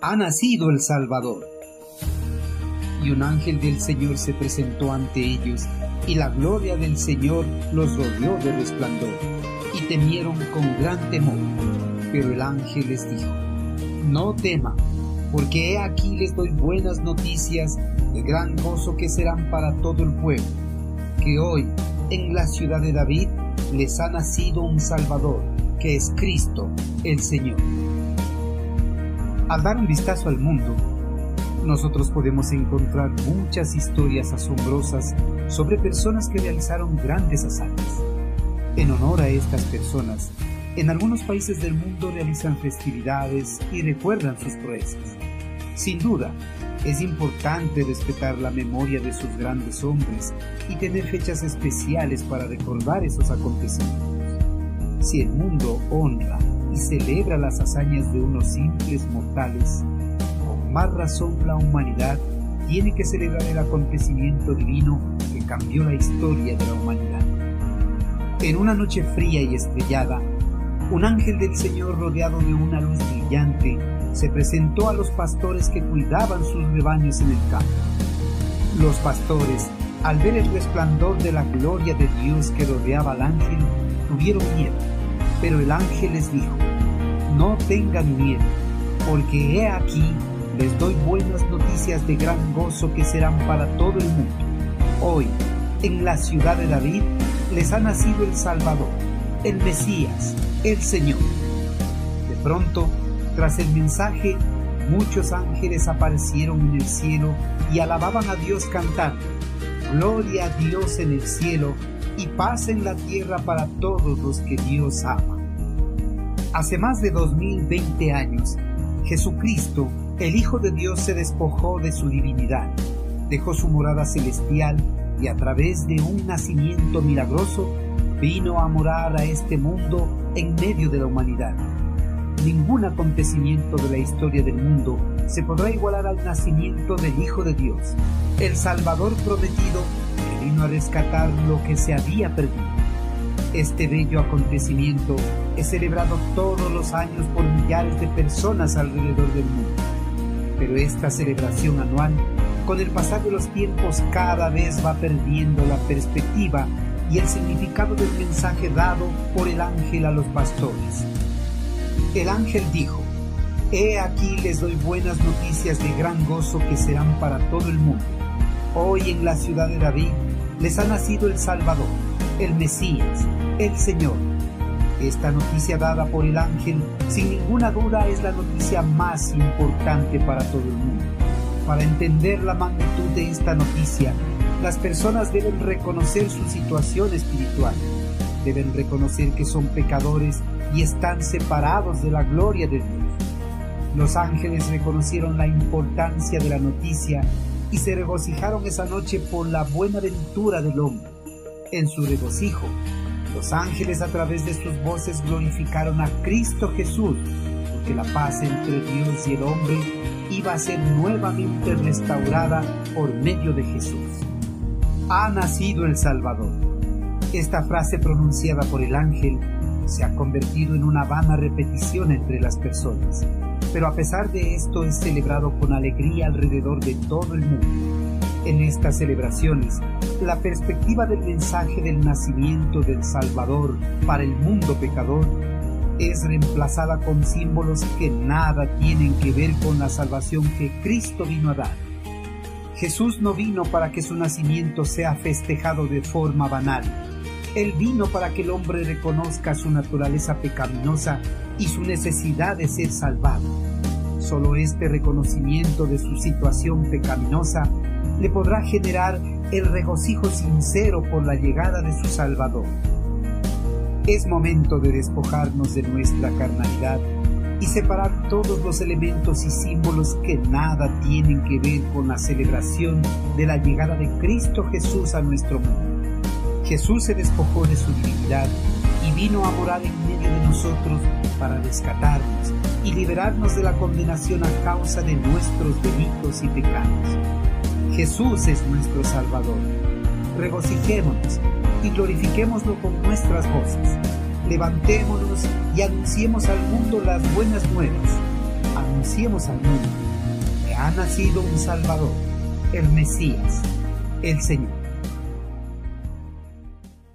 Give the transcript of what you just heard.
ha nacido el Salvador. Y un ángel del Señor se presentó ante ellos, y la gloria del Señor los rodeó de resplandor, y temieron con gran temor. Pero el ángel les dijo, no teman, porque he aquí les doy buenas noticias de gran gozo que serán para todo el pueblo, que hoy en la ciudad de David les ha nacido un Salvador, que es Cristo el Señor. Al dar un vistazo al mundo, nosotros podemos encontrar muchas historias asombrosas sobre personas que realizaron grandes hazañas. En honor a estas personas, en algunos países del mundo realizan festividades y recuerdan sus proezas. Sin duda, es importante respetar la memoria de sus grandes hombres y tener fechas especiales para recordar esos acontecimientos. Si el mundo honra celebra las hazañas de unos simples mortales, con más razón la humanidad tiene que celebrar el acontecimiento divino que cambió la historia de la humanidad. En una noche fría y estrellada, un ángel del Señor rodeado de una luz brillante se presentó a los pastores que cuidaban sus rebaños en el campo. Los pastores, al ver el resplandor de la gloria de Dios que rodeaba al ángel, tuvieron miedo, pero el ángel les dijo, no tengan miedo, porque he aquí les doy buenas noticias de gran gozo que serán para todo el mundo. Hoy, en la ciudad de David, les ha nacido el Salvador, el Mesías, el Señor. De pronto, tras el mensaje, muchos ángeles aparecieron en el cielo y alababan a Dios cantando, Gloria a Dios en el cielo y paz en la tierra para todos los que Dios ama. Hace más de 2020 años, Jesucristo, el Hijo de Dios, se despojó de su divinidad, dejó su morada celestial y a través de un nacimiento milagroso vino a morar a este mundo en medio de la humanidad ningún acontecimiento de la historia del mundo se podrá igualar al nacimiento del Hijo de Dios, el Salvador prometido vino a rescatar lo que se había perdido. Este bello acontecimiento es celebrado todos los años por millares de personas alrededor del mundo. Pero esta celebración anual, con el pasar de los tiempos, cada vez va perdiendo la perspectiva y el significado del mensaje dado por el ángel a los pastores. El ángel dijo, He aquí les doy buenas noticias de gran gozo que serán para todo el mundo. Hoy en la ciudad de David les ha nacido el Salvador, el Mesías, el Señor. Esta noticia dada por el ángel, sin ninguna duda, es la noticia más importante para todo el mundo. Para entender la magnitud de esta noticia, las personas deben reconocer su situación espiritual, deben reconocer que son pecadores y están separados de la gloria de Dios. Los ángeles reconocieron la importancia de la noticia y se regocijaron esa noche por la buena ventura del hombre. En su regocijo, los ángeles a través de sus voces glorificaron a Cristo Jesús, porque la paz entre Dios y el hombre iba a ser nuevamente restaurada por medio de Jesús. Ha nacido el Salvador. Esta frase pronunciada por el ángel se ha convertido en una vana repetición entre las personas, pero a pesar de esto es celebrado con alegría alrededor de todo el mundo. En estas celebraciones, la perspectiva del mensaje del nacimiento del Salvador para el mundo pecador es reemplazada con símbolos que nada tienen que ver con la salvación que Cristo vino a dar. Jesús no vino para que su nacimiento sea festejado de forma banal, él vino para que el hombre reconozca su naturaleza pecaminosa y su necesidad de ser salvado. Solo este reconocimiento de su situación pecaminosa le podrá generar el regocijo sincero por la llegada de su Salvador. Es momento de despojarnos de nuestra carnalidad y separar todos los elementos y símbolos que nada tienen que ver con la celebración de la llegada de Cristo Jesús a nuestro mundo. Jesús se despojó de su divinidad y vino a morar en medio de nosotros para rescatarnos y liberarnos de la condenación a causa de nuestros delitos y pecados. Jesús es nuestro Salvador. Regocijémonos y glorifiquémoslo con nuestras voces. Levantémonos y anunciemos al mundo las buenas nuevas. anunciemos al mundo que ha nacido un Salvador, el Mesías, el Señor.